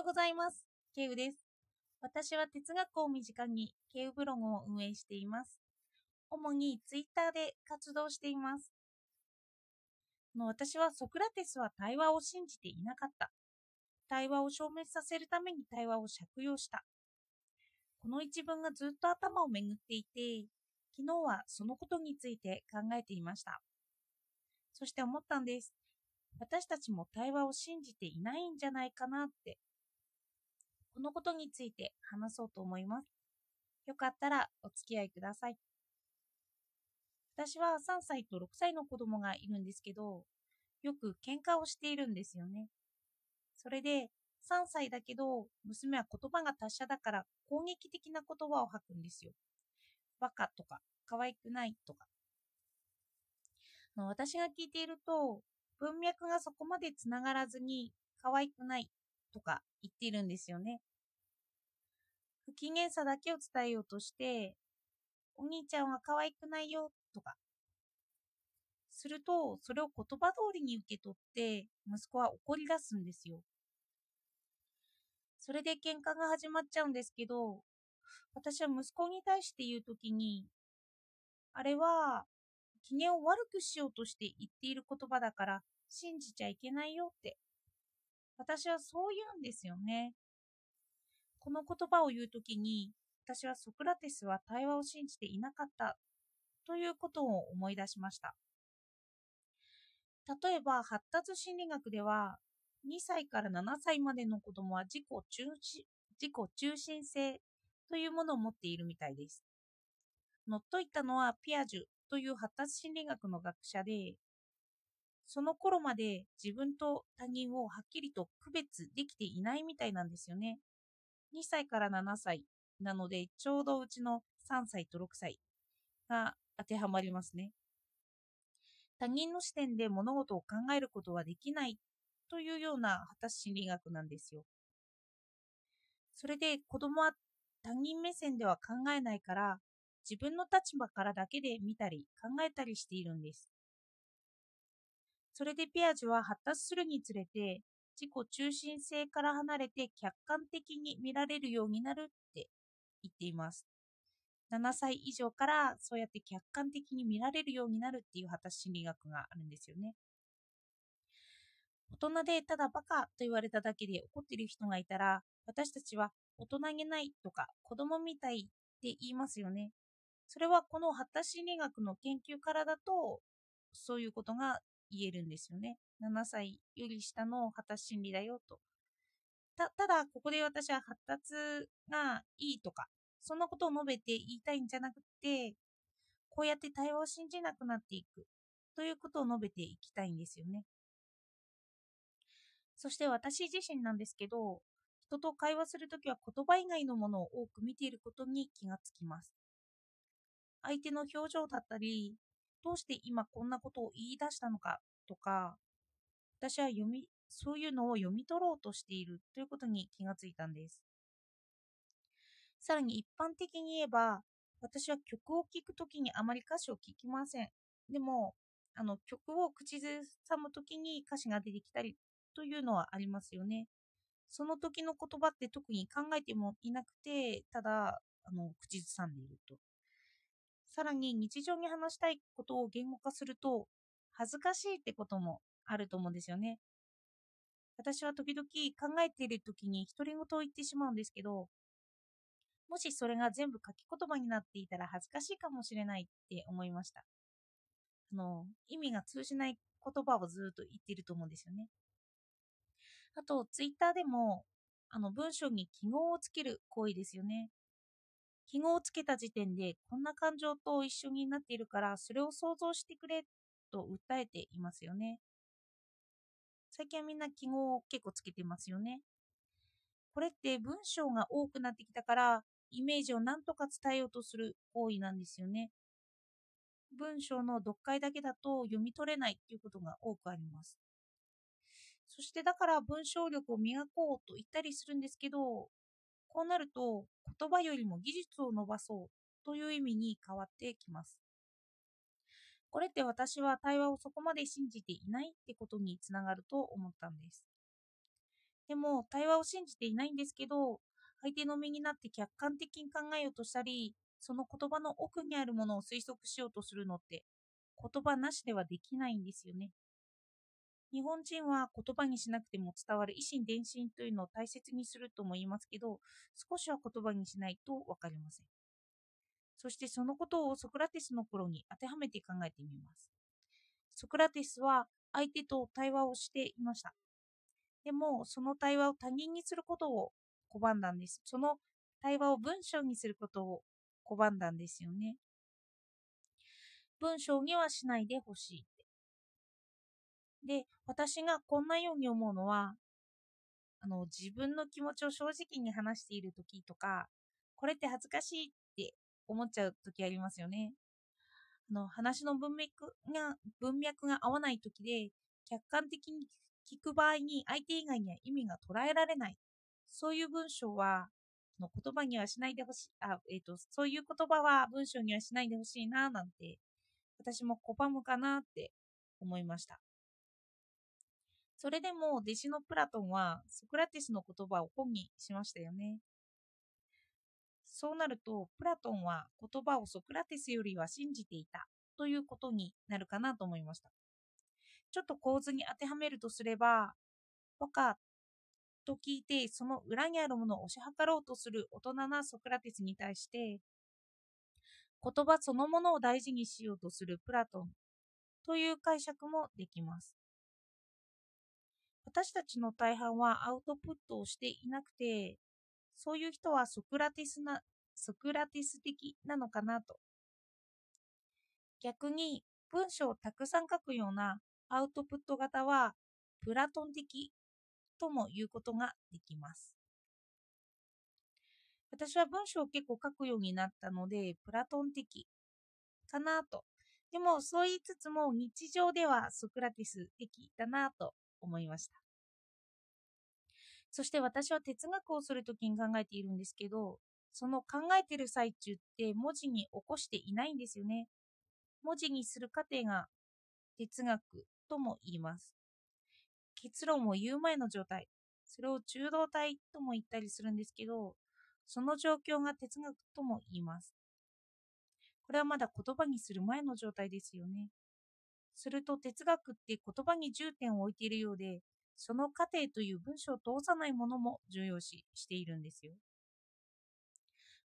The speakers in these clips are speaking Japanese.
ようございます。ケウです。私は哲学を身近にケウブログを運営しています。主にツイッターで活動しています。の私はソクラテスは対話を信じていなかった。対話を消滅させるために対話を借用した。この一文がずっと頭を巡っていて、昨日はそのことについて考えていました。そして思ったんです。私たちも対話を信じていないんじゃないかなって。このことについて話そうと思います。よかったらお付き合いください。私は3歳と6歳の子供がいるんですけど、よく喧嘩をしているんですよね。それで、3歳だけど、娘は言葉が達者だから攻撃的な言葉を吐くんですよ。バカとか、可愛くないとか。私が聞いていると、文脈がそこまでつながらずに、可愛くないとか言ってるんですよね。不機嫌さだけを伝えようとして、お兄ちゃんは可愛くないよとか。すると、それを言葉通りに受け取って、息子は怒り出すんですよ。それで喧嘩が始まっちゃうんですけど、私は息子に対して言うときに、あれは、機嫌を悪くしようとして言っている言葉だから、信じちゃいけないよって。私はそう言うんですよね。この言葉を言うときに、私はソクラテスは対話を信じていなかったということを思い出しました。例えば、発達心理学では、2歳から7歳までの子供は自己中自己中心性というものを持っているみたいです。乗っといたのはピアジュという発達心理学の学者で、その頃まで自分と他人をはっきりと区別できていないみたいなんですよね。2歳から7歳なので、ちょうどうちの3歳と6歳が当てはまりますね。他人の視点で物事を考えることはできないというような発達心理学なんですよ。それで子供は他人目線では考えないから自分の立場からだけで見たり考えたりしているんです。それでピアジュは発達するにつれて自己中心性から離れて客観的に見られるようになるって言っています。7歳以上からそうやって客観的に見られるようになるっていう発達心理学があるんですよね。大人でただバカと言われただけで怒ってる人がいたら、私たちは大人げないとか子供みたいって言いますよね。それはこの発達心理学の研究からだと、そういうことが言えるんですよね。7歳より下の発達心理だよと。たただ、ここで私は発達がいいとか、そんなことを述べて言いたいんじゃなくて、こうやって対話を信じなくなっていくということを述べていきたいんですよね。そして私自身なんですけど、人と会話するときは言葉以外のものを多く見ていることに気がつきます。相手の表情だったり、どうして今こんなことを言い出したのかとか、私は読み、そういうのを読み取ろうとしているということに気がついたんです。さらに一般的に言えば、私は曲を聴くときにあまり歌詞を聴きません。でも、あの曲を口ずさむときに歌詞が出てきたりというのはありますよね。その時の言葉って特に考えてもいなくて、ただあの口ずさんでいると。さらに日常に話したいことを言語化すると、恥ずかしいってこともあると思うんですよね。私は時々考えている時に独り言を言ってしまうんですけど、もしそれが全部書き言葉になっていたら恥ずかしいかもしれないって思いました。あの意味が通じない言葉をずっと言っていると思うんですよね。あと、ツイッターでも、あの文章に記号をつける行為ですよね。記号をつけた時点で、こんな感情と一緒になっているから、それを想像してくれと訴えていますよね。最近はみんな記号を結構つけてますよね。これって文章が多くなってきたから、イメージを何とか伝えようとする行為なんですよね。文章の読解だけだと読み取れないということが多くあります。そしてだから文章力を磨こうと言ったりするんですけど、こうなると言葉よりも技術を伸ばそうという意味に変わってきます。これって私は対話をそこまで信じていないってことにつながると思ったんです。でも対話を信じていないんですけど相手の身になって客観的に考えようとしたりその言葉の奥にあるものを推測しようとするのって言葉なしではできないんですよね。日本人は言葉にしなくても伝わる維心伝心というのを大切にするとも言いますけど少しは言葉にしないと分かりません。そしてそのことをソクラテスの頃に当てはめて考えてみます。ソクラテスは相手と対話をしていました。でもその対話を他人にすることを拒んだんです。その対話を文章にすることを拒んだんですよね。文章にはしないでほしい。で、私がこんなように思うのは、あの、自分の気持ちを正直に話している時とか、これって恥ずかしいって思っちゃう時ありますよね。あの、話の文脈が、文脈が合わない時で、客観的に聞く場合に相手以外には意味が捉えられない。そういう文章は、の言葉にはしないでほしい、あ、えっ、ー、と、そういう言葉は文章にはしないでほしいな、なんて、私も拒むかなって思いました。それでも弟子のプラトンはソクラテスの言葉を本にしましたよね。そうなると、プラトンは言葉をソクラテスよりは信じていたということになるかなと思いました。ちょっと構図に当てはめるとすれば、バカと聞いてその裏にあるものを推し量ろうとする大人なソクラテスに対して言葉そのものを大事にしようとするプラトンという解釈もできます。私たちの大半はアウトプットをしていなくて、そういう人はソクラテスな、ソクラテス的なのかなと。逆に文章をたくさん書くようなアウトプット型はプラトン的とも言うことができます。私は文章を結構書くようになったので、プラトン的かなと。でも、そう言いつつも日常ではソクラティス的だなと思いました。そして私は哲学をするときに考えているんですけど、その考えてる最中って文字に起こしていないんですよね。文字にする過程が哲学とも言います。結論を言う前の状態、それを中道体とも言ったりするんですけど、その状況が哲学とも言います。これはまだ言葉にする前の状態ですよね。すると哲学って言葉に重点を置いているようで、その過程という文章を通さないものも重要視しているんですよ。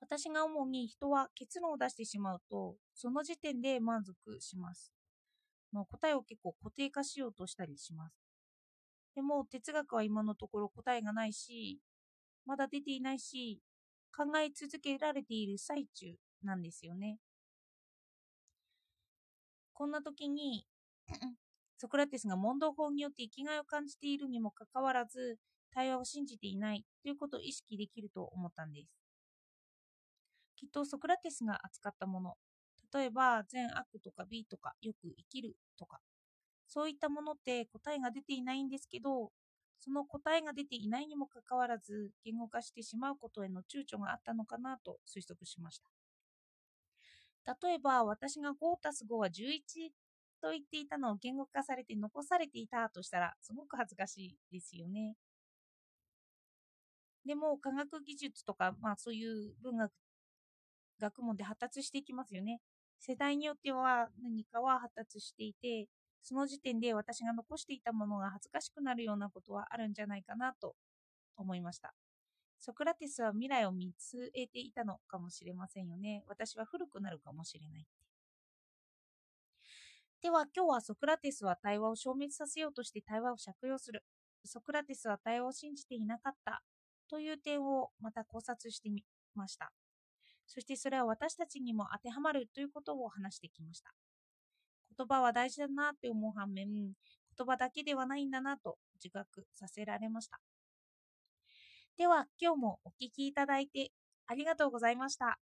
私が思うに人は結論を出してしまうと、その時点で満足します。の答えを結構固定化しようとしたりします。でも哲学は今のところ答えがないし、まだ出ていないし、考え続けられている最中なんですよね。こんな時にソクラテスが問答法によって生きがいを感じているにもかかわらず対話を信じていないということを意識できると思ったんです。きっとソクラテスが扱ったもの、例えば善悪とか美とかよく生きるとか、そういったものって答えが出ていないんですけど、その答えが出ていないにもかかわらず言語化してしまうことへの躊躇があったのかなと推測しました。例えば私が5たす5は11と言っていたのを言語化されて残されていたとしたらすごく恥ずかしいですよね。でも科学技術とか、まあ、そういう文学学問で発達していきますよね。世代によっては何かは発達していてその時点で私が残していたものが恥ずかしくなるようなことはあるんじゃないかなと思いました。ソクラテスは未来を見据えていたのかもしれませんよね。私は古くなるかもしれない。では今日はソクラテスは対話を消滅させようとして対話を借用する。ソクラテスは対話を信じていなかったという点をまた考察してみました。そしてそれは私たちにも当てはまるということを話してきました。言葉は大事だなって思う反面、言葉だけではないんだなと自覚させられました。では、今日もお聴きいただいてありがとうございました。